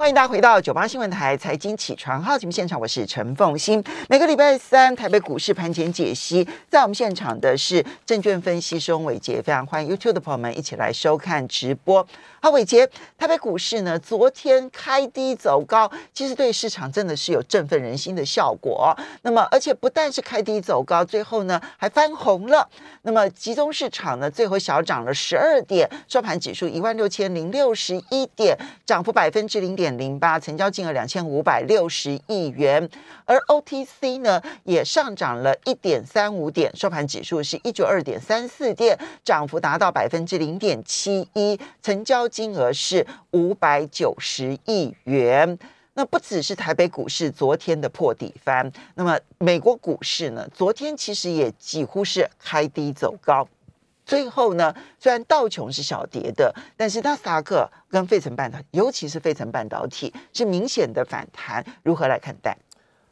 欢迎大家回到九八新闻台财经起床号节目现场，我是陈凤欣。每个礼拜三台北股市盘前解析，在我们现场的是证券分析师翁伟杰，非常欢迎 YouTube 的朋友们一起来收看直播。好，伟杰，台北股市呢昨天开低走高，其实对市场真的是有振奋人心的效果。那么，而且不但是开低走高，最后呢还翻红了。那么集中市场呢最后小涨了十二点，收盘指数一万六千零六十一点，涨幅百分之零点。零八，成交金额两千五百六十亿元，而 OTC 呢也上涨了一点三五点，收盘指数是一九二点三四点，涨幅达到百分之零点七一，成交金额是五百九十亿元。那不只是台北股市昨天的破底翻，那么美国股市呢，昨天其实也几乎是开低走高。最后呢，虽然道琼是小跌的，但是纳斯达克跟费城半导体，尤其是费城半导体是明显的反弹。如何来看待？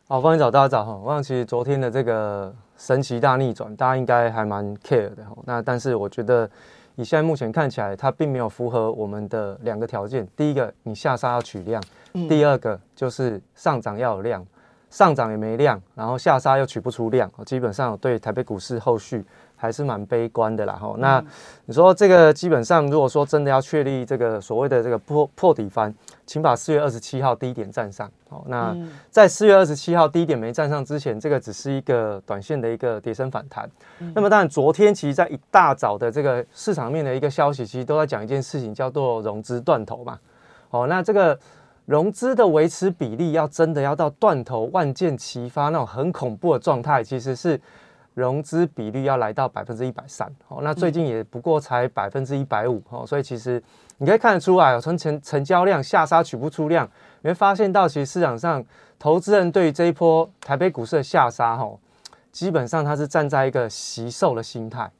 好，欢迎早大家早哈。我想其实昨天的这个神奇大逆转，大家应该还蛮 care 的哈。那但是我觉得，以现在目前看起来，它并没有符合我们的两个条件。第一个，你下杀要取量；第二个就是上涨要有量，上涨也没量，然后下杀又取不出量，基本上对台北股市后续。还是蛮悲观的啦，哈。那你说这个基本上，如果说真的要确立这个所谓的这个破破底翻，请把四月二十七号低点站上。好，那在四月二十七号低点没站上之前，这个只是一个短线的一个跌升反弹。那么当然，昨天其实，在一大早的这个市场面的一个消息，其实都在讲一件事情，叫做融资断头嘛。哦，那这个融资的维持比例，要真的要到断头、万箭齐发那种很恐怖的状态，其实是。融资比率要来到百分之一百三，哦，那最近也不过才百分之一百五，哦，所以其实你可以看得出来，从成成交量下杀取不出量，你会发现到其实市场上投资人对于这一波台北股市的下杀，哈，基本上它是站在一个吸售的心态。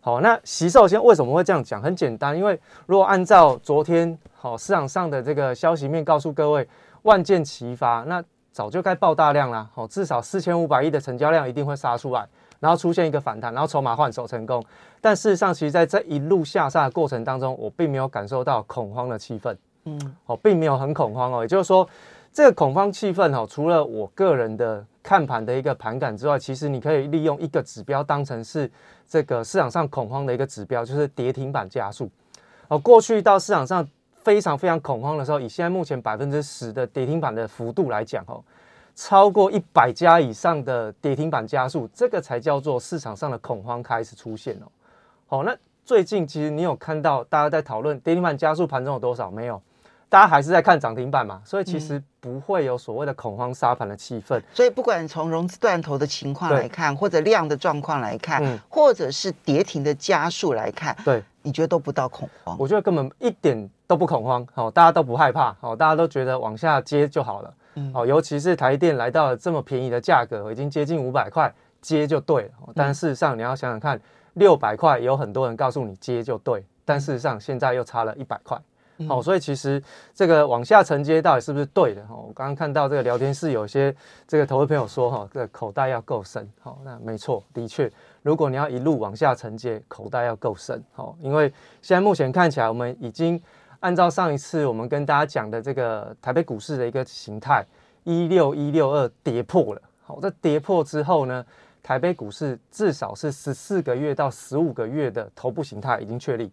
好，那席少先为什么会这样讲？很简单，因为如果按照昨天好市场上的这个消息面告诉各位，万箭齐发，那早就该爆大量啦，好，至少四千五百亿的成交量一定会杀出来。然后出现一个反弹，然后筹码换手成功，但事实上，其实在这一路下杀的过程当中，我并没有感受到恐慌的气氛，嗯，哦，并没有很恐慌哦。也就是说，这个恐慌气氛哦，除了我个人的看盘的一个盘感之外，其实你可以利用一个指标当成是这个市场上恐慌的一个指标，就是跌停板加速。哦，过去到市场上非常非常恐慌的时候，以现在目前百分之十的跌停板的幅度来讲，哦。超过一百家以上的跌停板加速，这个才叫做市场上的恐慌开始出现哦。好，那最近其实你有看到大家在讨论跌停板加速盘中有多少没有？大家还是在看涨停板嘛，所以其实不会有所谓的恐慌杀盘的气氛。所以不管从融资断头的情况来看，或者量的状况来看，或者是跌停的加速来看，对，你觉得都不到恐慌？我觉得根本一点都不恐慌。好，大家都不害怕，好，大家都觉得往下接就好了。哦，尤其是台电来到了这么便宜的价格，已经接近五百块，接就对了。但事实上，你要想想看，六百块有很多人告诉你接就对，但事实上现在又差了一百块。好，所以其实这个往下承接到底是不是对的？哈，我刚刚看到这个聊天室有些这个投资朋友说，哈，这个口袋要够深。好，那没错，的确，如果你要一路往下承接，口袋要够深。好，因为现在目前看起来，我们已经。按照上一次我们跟大家讲的这个台北股市的一个形态，一六一六二跌破了。好，这跌破之后呢，台北股市至少是十四个月到十五个月的头部形态已经确立。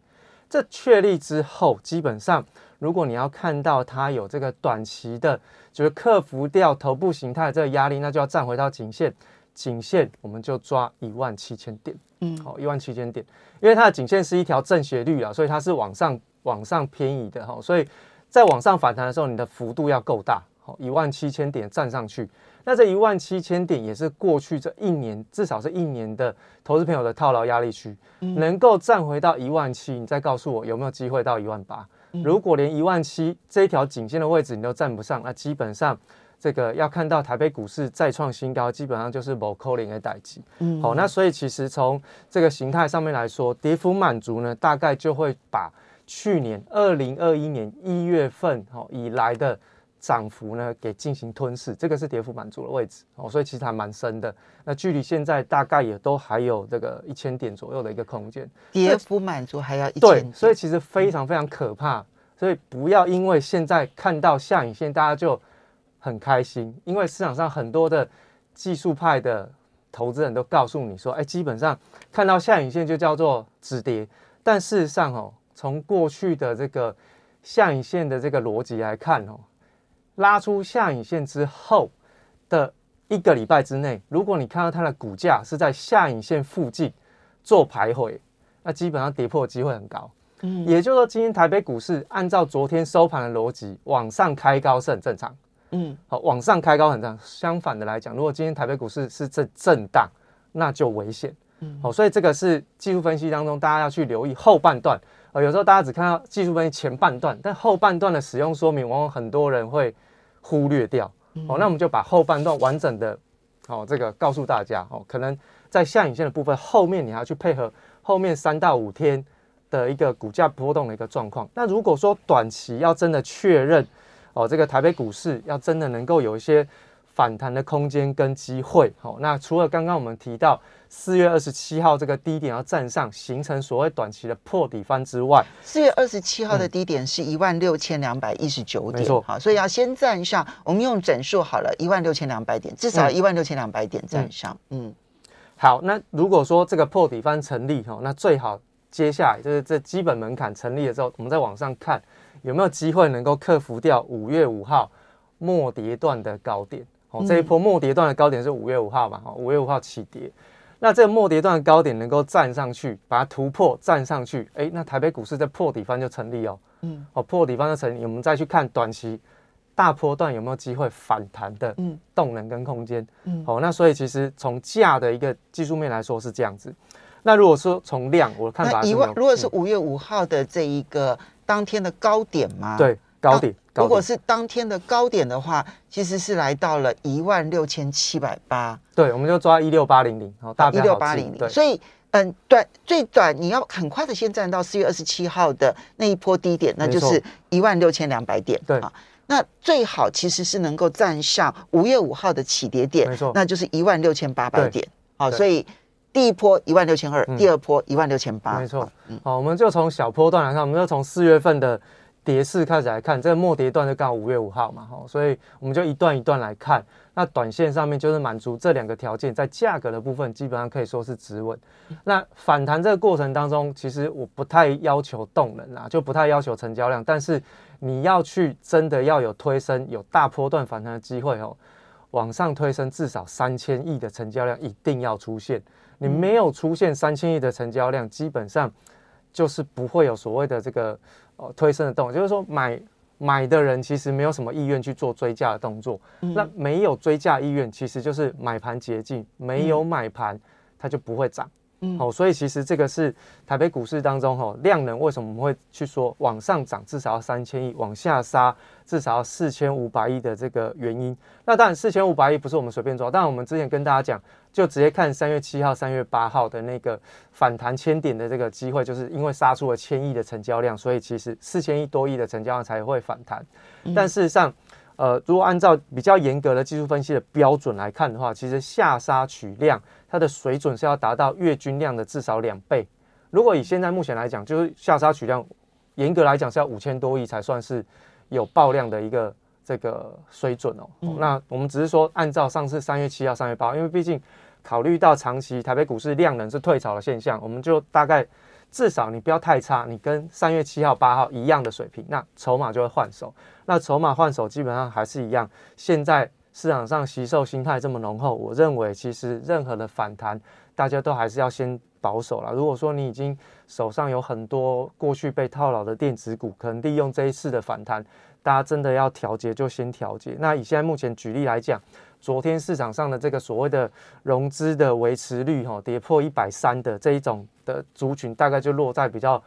这确立之后，基本上如果你要看到它有这个短期的，就是克服掉头部形态这个压力，那就要站回到颈线。颈线我们就抓一万七千点。嗯，好，一万七千点，因为它的颈线是一条正斜率啊，所以它是往上。往上偏移的哈，所以在往上反弹的时候，你的幅度要够大，好一万七千点站上去，那这一万七千点也是过去这一年至少是一年的投资朋友的套牢压力区，能够站回到一万七，你再告诉我有没有机会到一万八？如果连一万七这一条颈线的位置你都站不上，那基本上这个要看到台北股市再创新高，基本上就是某扣零的代级。嗯，好，那所以其实从这个形态上面来说，跌幅满足呢，大概就会把。去年二零二一年一月份哦以来的涨幅呢，给进行吞噬，这个是跌幅满足的位置哦，所以其实还蛮深的。那距离现在大概也都还有这个一千点左右的一个空间。跌幅满足还要一千对，所以其实非常非常可怕。所以不要因为现在看到下影线，大家就很开心，因为市场上很多的技术派的投资人都告诉你说，哎，基本上看到下影线就叫做止跌。但事实上哦，从过去的这个下影线的这个逻辑来看哦，拉出下影线之后的一个礼拜之内，如果你看到它的股价是在下影线附近做徘徊，那基本上跌破的机会很高。嗯，也就是说，今天台北股市按照昨天收盘的逻辑往上开高是很正常。嗯，好，往上开高很正常。相反的来讲，如果今天台北股市是震震荡，那就危险。嗯好，所以这个是技术分析当中大家要去留意后半段。呃，有时候大家只看到技术分析前半段，但后半段的使用说明，往往很多人会忽略掉。哦，那我们就把后半段完整的，哦，这个告诉大家。哦，可能在下影线的部分，后面你还要去配合后面三到五天的一个股价波动的一个状况。那如果说短期要真的确认，哦，这个台北股市要真的能够有一些反弹的空间跟机会。好，那除了刚刚我们提到。四月二十七号这个低点要站上，形成所谓短期的破底翻之外，四月二十七号的低点是一万六千两百一十九点，没错，好，所以要先站上。我们用整数好了，一万六千两百点，至少一万六千两百点站上。嗯，好，那如果说这个破底翻成立哈，那最好接下来就是这基本门槛成立了之后，我们再往上看有没有机会能够克服掉五月五号末跌段的高点。哦，这一波末跌段的高点是五月五号嘛？哈，五月五号起跌。那这个末跌段的高点能够站上去，把它突破站上去，哎，那台北股市在破底方就成立哦。嗯，哦，破底方就成立，我们再去看短期大波段有没有机会反弹的动能跟空间。嗯，好，那所以其实从价的一个技术面来说是这样子。那如果说从量，我的看法是，如果是五月五号的这一个当天的高点吗？对。高点，如果是当天的高点的话，其实是来到了一万六千七百八。对，我们就抓一六八零零，好，大一六八零零。所以，嗯，短最短你要很快的先站到四月二十七号的那一波低点，那就是一万六千两百点。对啊，那最好其实是能够站上五月五号的起跌点，没错，那就是一万六千八百点。好，所以第一波一万六千二，第二波一万六千八，没错。好，我们就从小波段来看，我们就从四月份的。跌势开始来看，这个末跌段就刚好五月五号嘛，哈，所以我们就一段一段来看。那短线上面就是满足这两个条件，在价格的部分基本上可以说是止稳。那反弹这个过程当中，其实我不太要求动能啊，就不太要求成交量，但是你要去真的要有推升、有大波段反弹的机会哦，往上推升至少三千亿的成交量一定要出现。你没有出现三千亿的成交量，基本上就是不会有所谓的这个。呃，推升的动作，就是说买买的人其实没有什么意愿去做追价的动作。那没有追价意愿，其实就是买盘捷径，没有买盘，它就不会涨。好，所以其实这个是台北股市当中哈量能为什么我们会去说往上涨至少要三千亿，往下杀至少要四千五百亿的这个原因。那当然四千五百亿不是我们随便抓，但我们之前跟大家讲，就直接看三月七号、三月八号的那个反弹千点的这个机会，就是因为杀出了千亿的成交量，所以其实四千亿多亿的成交量才会反弹。但事实上，呃，如果按照比较严格的技术分析的标准来看的话，其实下杀取量。它的水准是要达到月均量的至少两倍。如果以现在目前来讲，就是下杀取量，严格来讲是要五千多亿才算是有爆量的一个这个水准哦。那我们只是说按照上次三月七号、三月八，因为毕竟考虑到长期台北股市量能是退潮的现象，我们就大概至少你不要太差，你跟三月七号、八号一样的水平，那筹码就会换手。那筹码换手基本上还是一样，现在。市场上吸售心态这么浓厚，我认为其实任何的反弹，大家都还是要先保守了。如果说你已经手上有很多过去被套牢的电子股，可能利用这一次的反弹，大家真的要调节就先调节。那以现在目前举例来讲，昨天市场上的这个所谓的融资的维持率，哈，跌破一百三的这一种的族群，大概就落在比较。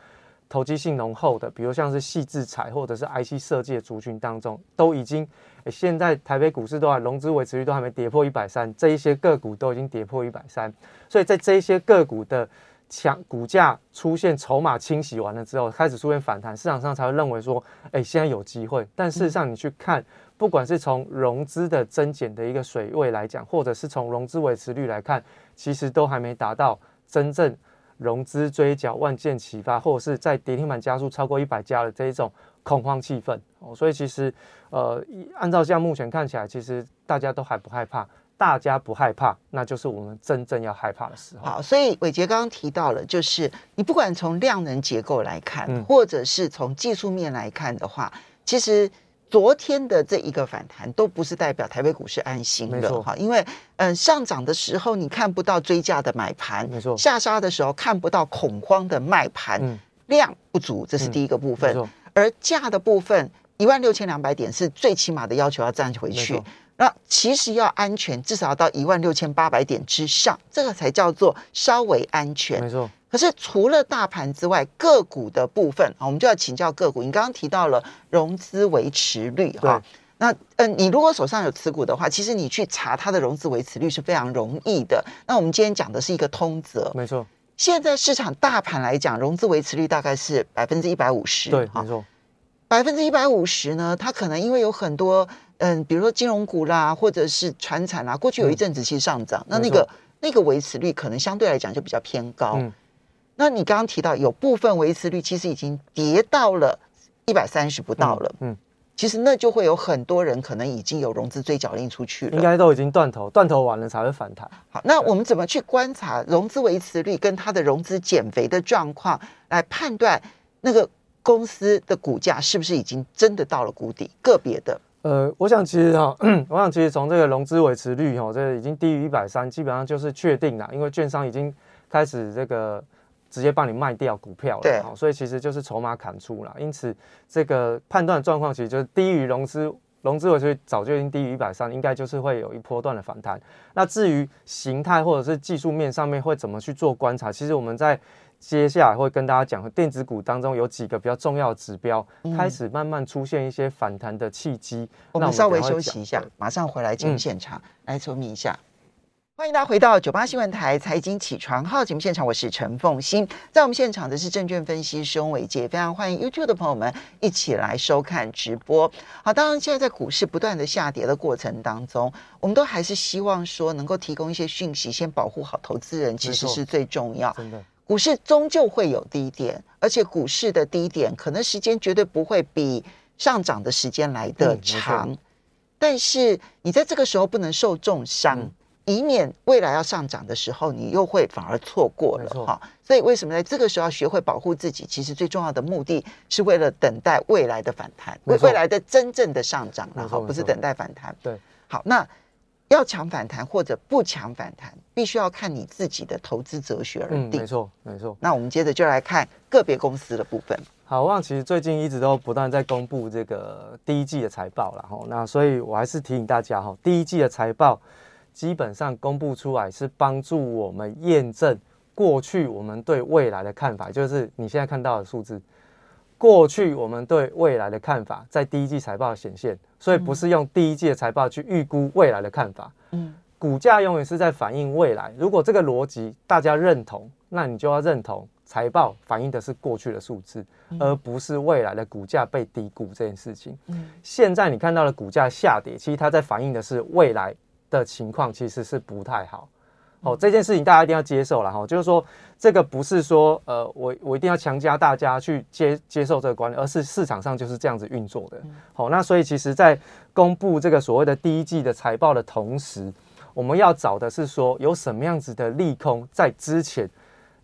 投机性浓厚的，比如像是细制彩或者是 IC 设计的族群当中，都已经，现在台北股市都还融资维持率都还没跌破一百三，这一些个股都已经跌破一百三，所以在这一些个股的强股价出现筹码清洗完了之后，开始出现反弹，市场上才会认为说，哎，现在有机会。但事实上，你去看，不管是从融资的增减的一个水位来讲，或者是从融资维持率来看，其实都还没达到真正。融资追缴、万箭齐发，或者是在跌停板加速超过一百家的这一种恐慌气氛哦。所以其实呃，按照像目前看起来，其实大家都还不害怕。大家不害怕，那就是我们真正要害怕的时候。好，所以伟杰刚刚提到了，就是你不管从量能结构来看，或者是从技术面来看的话，其实昨天的这一个反弹都不是代表台北股市安心的哈，因为嗯上涨的时候你看不到追价的买盘，没错，下杀的时候看不到恐慌的卖盘，量不足，这是第一个部分，而价的部分一万六千两百点是最起码的要求要站回去。那其实要安全，至少要到一万六千八百点之上，这个才叫做稍微安全。没错。可是除了大盘之外，个股的部分啊，我们就要请教个股。你刚刚提到了融资维持率哈，那嗯，你如果手上有持股的话，其实你去查它的融资维持率是非常容易的。那我们今天讲的是一个通则，没错。现在市场大盘来讲，融资维持率大概是百分之一百五十，对，没错。百分之一百五十呢，它可能因为有很多。嗯，比如说金融股啦，或者是船产啦，过去有一阵子其实上涨，那那个那个维持率可能相对来讲就比较偏高。嗯，那你刚刚提到有部分维持率其实已经跌到了一百三十不到了。嗯，其实那就会有很多人可能已经有融资追缴令出去了，应该都已经断头，断头完了才会反弹。好，那我们怎么去观察融资维持率跟它的融资减肥的状况，来判断那个公司的股价是不是已经真的到了谷底？个别的。呃，我想其实哈，我想其实从这个融资维持率哈，这个已经低于一百三，基本上就是确定了，因为券商已经开始这个直接帮你卖掉股票了，对，所以其实就是筹码砍出了，因此这个判断状况其实就是低于融资融资我觉得早就已经低于一百三，应该就是会有一波段的反弹。那至于形态或者是技术面上面会怎么去做观察，其实我们在。接下来会跟大家讲，电子股当中有几个比较重要的指标开始慢慢出现一些反弹的契机。我们稍微休息一下，马上回来进入现场来说明一下。欢迎大家回到九八新闻台财经起床号节目现场，我是陈凤欣。在我们现场的是证券分析师翁伟杰，非常欢迎 YouTube 的朋友们一起来收看直播。好，当然现在在股市不断的下跌的过程当中，我们都还是希望说能够提供一些讯息，先保护好投资人，其实是最重要。真的。股市终究会有低点，而且股市的低点可能时间绝对不会比上涨的时间来的长。但是你在这个时候不能受重伤，以免未来要上涨的时候你又会反而错过了哈。所以为什么在这个时候要学会保护自己？其实最重要的目的是为了等待未来的反弹，为未来的真正的上涨，然后不是等待反弹。对，好那。要抢反弹或者不抢反弹，必须要看你自己的投资哲学而定。没错，没错。那我们接着就来看个别公司的部分。好，旺其实最近一直都不断在公布这个第一季的财报了哈。那所以我还是提醒大家哈，第一季的财报基本上公布出来是帮助我们验证过去我们对未来的看法，就是你现在看到的数字。过去我们对未来的看法在第一季财报显现，所以不是用第一季的财报去预估未来的看法。嗯，股价永远是在反映未来。如果这个逻辑大家认同，那你就要认同财报反映的是过去的数字，而不是未来的股价被低估这件事情。嗯，现在你看到的股价下跌，其实它在反映的是未来的情况，其实是不太好。哦，这件事情大家一定要接受了哈，就是说这个不是说呃，我我一定要强加大家去接接受这个观念，而是市场上就是这样子运作的。好，那所以其实，在公布这个所谓的第一季的财报的同时，我们要找的是说有什么样子的利空在之前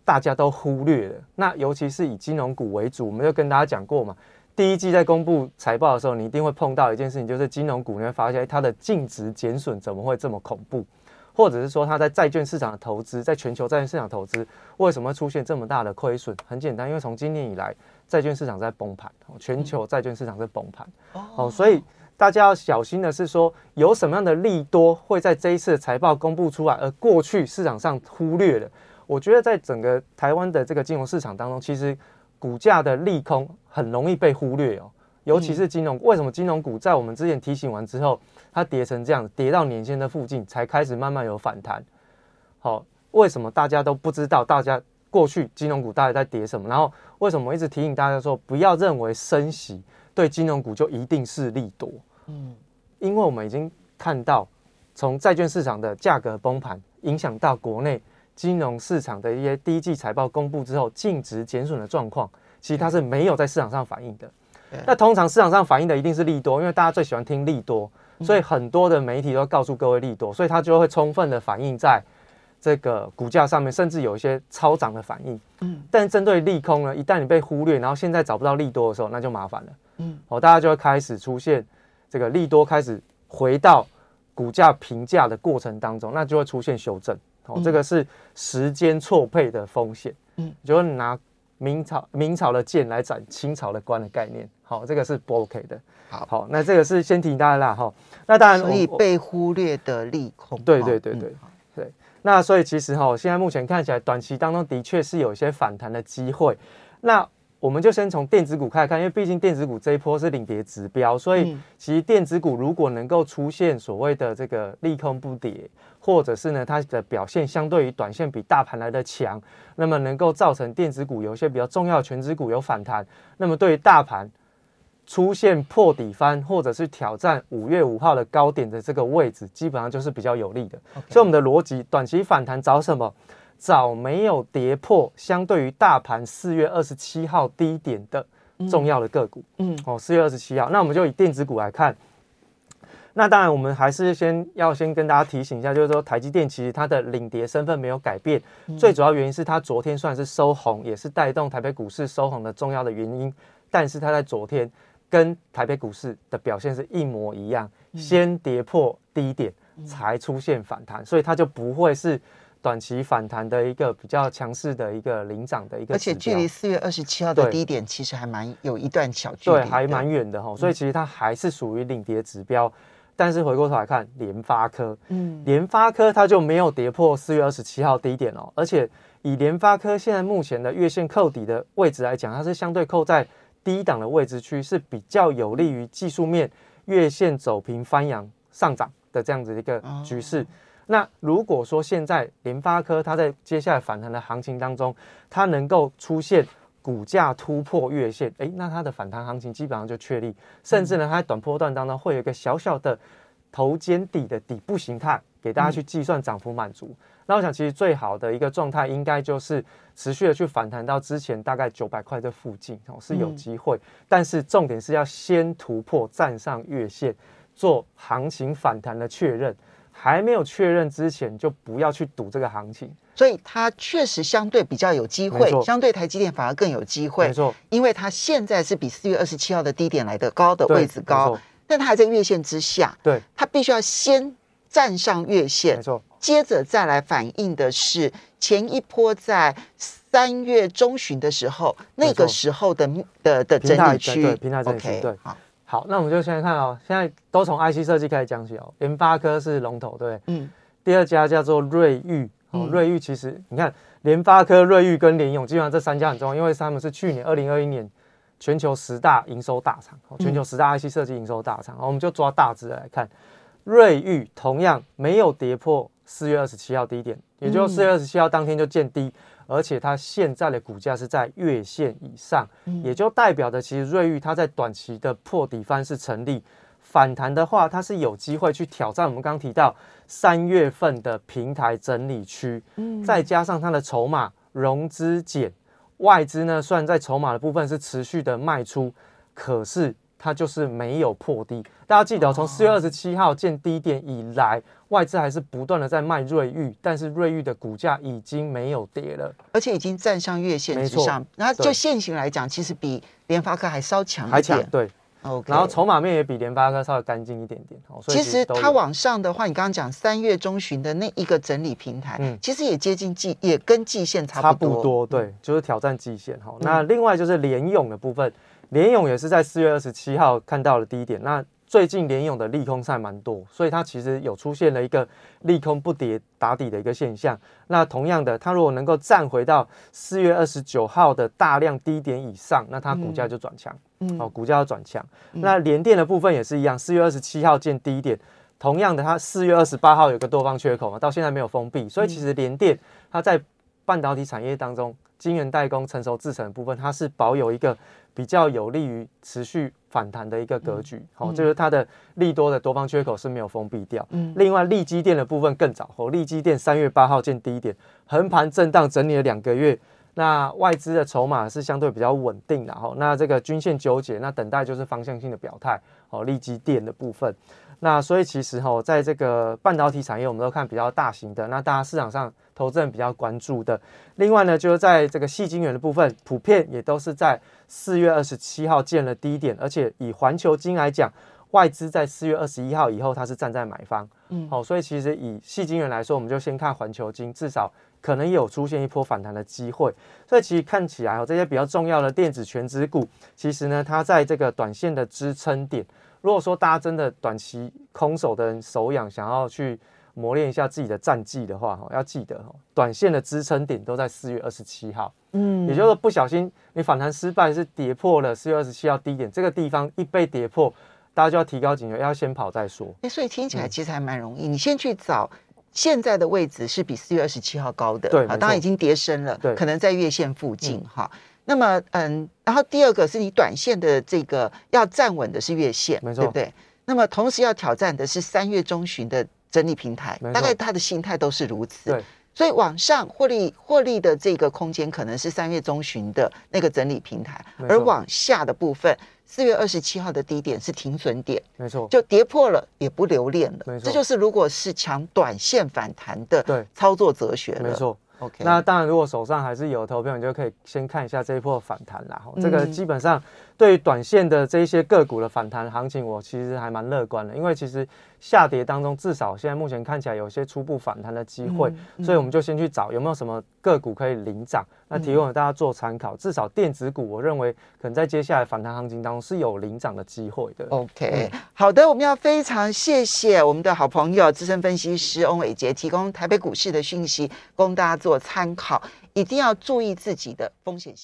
大家都忽略了。那尤其是以金融股为主，我们就跟大家讲过嘛，第一季在公布财报的时候，你一定会碰到一件事情，就是金融股你会发现它的净值减损怎么会这么恐怖。或者是说它在债券市场的投资，在全球债券市场投资，为什么会出现这么大的亏损？很简单，因为从今年以来，债券市场在崩盘，全球债券市场在崩盘。哦，所以大家要小心的是说，有什么样的利多会在这一次的财报公布出来，而过去市场上忽略了。我觉得在整个台湾的这个金融市场当中，其实股价的利空很容易被忽略哦。尤其是金融，为什么金融股在我们之前提醒完之后，它跌成这样，跌到年线的附近才开始慢慢有反弹？好，为什么大家都不知道？大家过去金融股大概在跌什么？然后为什么一直提醒大家说，不要认为升息对金融股就一定是利多？嗯，因为我们已经看到，从债券市场的价格崩盘影响到国内金融市场的一些第一季财报公布之后净值减损的状况，其实它是没有在市场上反映的。那通常市场上反映的一定是利多，因为大家最喜欢听利多，所以很多的媒体都告诉各位利多，所以它就会充分的反映在这个股价上面，甚至有一些超涨的反应。嗯，但针对利空呢，一旦你被忽略，然后现在找不到利多的时候，那就麻烦了。嗯，哦，大家就会开始出现这个利多开始回到股价评价的过程当中，那就会出现修正。哦，这个是时间错配的风险。嗯，就是拿。明朝明朝的剑来斩清朝的官的概念，好，这个是不 OK 的。好，好，那这个是先提大家啦，哈。那当然，所以被忽略的利空，对对对对对。那所以其实哈，现在目前看起来，短期当中的确是有一些反弹的机会。那我们就先从电子股开始看，因为毕竟电子股这一波是领跌指标，所以其实电子股如果能够出现所谓的这个利空不跌，或者是呢它的表现相对于短线比大盘来的强，那么能够造成电子股有一些比较重要的全指股有反弹，那么对于大盘出现破底翻，或者是挑战五月五号的高点的这个位置，基本上就是比较有利的。所以我们的逻辑，短期反弹找什么？早没有跌破相对于大盘四月二十七号低点的重要的个股，嗯，哦，四月二十七号，那我们就以电子股来看。那当然，我们还是先要先跟大家提醒一下，就是说台积电其实它的领跌身份没有改变，最主要原因是它昨天算是收红，也是带动台北股市收红的重要的原因。但是它在昨天跟台北股市的表现是一模一样，先跌破低点才出现反弹，所以它就不会是。短期反弹的一个比较强势的一个领涨的一个，而且距离四月二十七号的低点其实还蛮有一段小距离，对，还蛮远的哈。所以其实它还是属于领跌指标。但是回过头来看，联发科，嗯，联发科它就没有跌破四月二十七号低点哦。而且以联发科现在目前的月线扣底的位置来讲，它是相对扣在低档的位置区，是比较有利于技术面月线走平翻阳上涨的这样子一个局势。那如果说现在联发科它在接下来反弹的行情当中，它能够出现股价突破月线，哎，那它的反弹行情基本上就确立，甚至呢，它在短波段当中会有一个小小的头肩底的底部形态，给大家去计算涨幅满足。那我想，其实最好的一个状态应该就是持续的去反弹到之前大概九百块的附近哦，是有机会。但是重点是要先突破站上月线，做行情反弹的确认。还没有确认之前，就不要去赌这个行情。所以它确实相对比较有机会，相对台积电反而更有机会。没错，因为它现在是比四月二十七号的低点来的高的位置高，但它还在月线之下。对，它必须要先站上月线，没错，接着再来反映的是前一波在三月中旬的时候，那个时候的的的整理区，平台整理区，对，好。好，那我们就先看哦，现在都从 IC 设计开始讲起哦。联发科是龙头，对，嗯。第二家叫做瑞昱，哦，瑞昱其实你看，联发科、瑞昱跟联咏，基本上这三家很重要，因为他们是去年二零二一年全球十大营收大厂，全球十大 IC 设计营收大厂。我们就抓大致来看，瑞昱同样没有跌破四月二十七号低点，也就四月二十七号当天就见低。而且它现在的股价是在月线以上，也就代表着其实瑞昱它在短期的破底翻是成立，反弹的话它是有机会去挑战我们刚刚提到三月份的平台整理区，嗯，再加上它的筹码融资减，外资呢虽然在筹码的部分是持续的卖出，可是。它就是没有破低，大家记得从四月二十七号见低点以来，外资还是不断的在卖瑞玉，但是瑞玉的股价已经没有跌了，而且已经站上月线之上。那就现行来讲，其实比联发科还稍强一点。对。然后筹码面也比联发科稍微干净一点点。其实它往上的话，你刚刚讲三月中旬的那一个整理平台，嗯，其实也接近季，也跟季线差不多。差不多，对，就是挑战季线。哈，那另外就是联勇的部分。联勇也是在四月二十七号看到了低点。那最近联勇的利空赛蛮多，所以它其实有出现了一个利空不跌打底的一个现象。那同样的，它如果能够站回到四月二十九号的大量低点以上，那它股价就转强。嗯，哦，股价要转强。那联电的部分也是一样，四月二十七号见低点，同样的，它四月二十八号有个多方缺口嘛，到现在没有封闭，所以其实联电它在半导体产业当中，晶圆代工、成熟制成的部分，它是保有一个。比较有利于持续反弹的一个格局，好，就是它的利多的多方缺口是没有封闭掉。嗯，另外利基电的部分更早，哦，利基电三月八号见低点，横盘震荡整理了两个月。那外资的筹码是相对比较稳定的哈，那这个均线纠结，那等待就是方向性的表态哦，利基电的部分。那所以其实哈，在这个半导体产业，我们都看比较大型的，那大家市场上投资人比较关注的。另外呢，就是在这个细晶圆的部分，普遍也都是在四月二十七号见了低点，而且以环球金来讲，外资在四月二十一号以后，它是站在买方。嗯，好，所以其实以细晶圆来说，我们就先看环球金，至少。可能也有出现一波反弹的机会，所以其实看起来哦，这些比较重要的电子全指股，其实呢，它在这个短线的支撑点，如果说大家真的短期空手的人手痒，想要去磨练一下自己的战绩的话，哈，要记得哦，短线的支撑点都在四月二十七号，嗯，也就是说不小心你反弹失败是跌破了四月二十七号低点，这个地方一被跌破，大家就要提高警觉，要先跑再说。哎，所以听起来其实还蛮容易，你先去找。现在的位置是比四月二十七号高的，对，好，当然已经跌深了，对，可能在月线附近哈。那么，嗯，然后第二个是你短线的这个要站稳的是月线，没错，对不对？那么同时要挑战的是三月中旬的整理平台，大概他的心态都是如此，对。所以往上获利获利的这个空间可能是三月中旬的那个整理平台，而往下的部分。四月二十七号的低点是停损点，没错，就跌破了也不留恋了，没。错，这就是如果是抢短线反弹的对。操作哲学没错。OK，那当然，如果手上还是有投票，你就可以先看一下这一波反弹啦。这个基本上对于短线的这一些个股的反弹行情，我其实还蛮乐观的，因为其实下跌当中，至少现在目前看起来有一些初步反弹的机会，所以我们就先去找有没有什么个股可以领涨，那提供给大家做参考。至少电子股，我认为可能在接下来反弹行情当中是有领涨的机会的。OK，好的，我们要非常谢谢我们的好朋友资深分析师翁伟杰提供台北股市的讯息，供大家。做参考，一定要注意自己的风险性。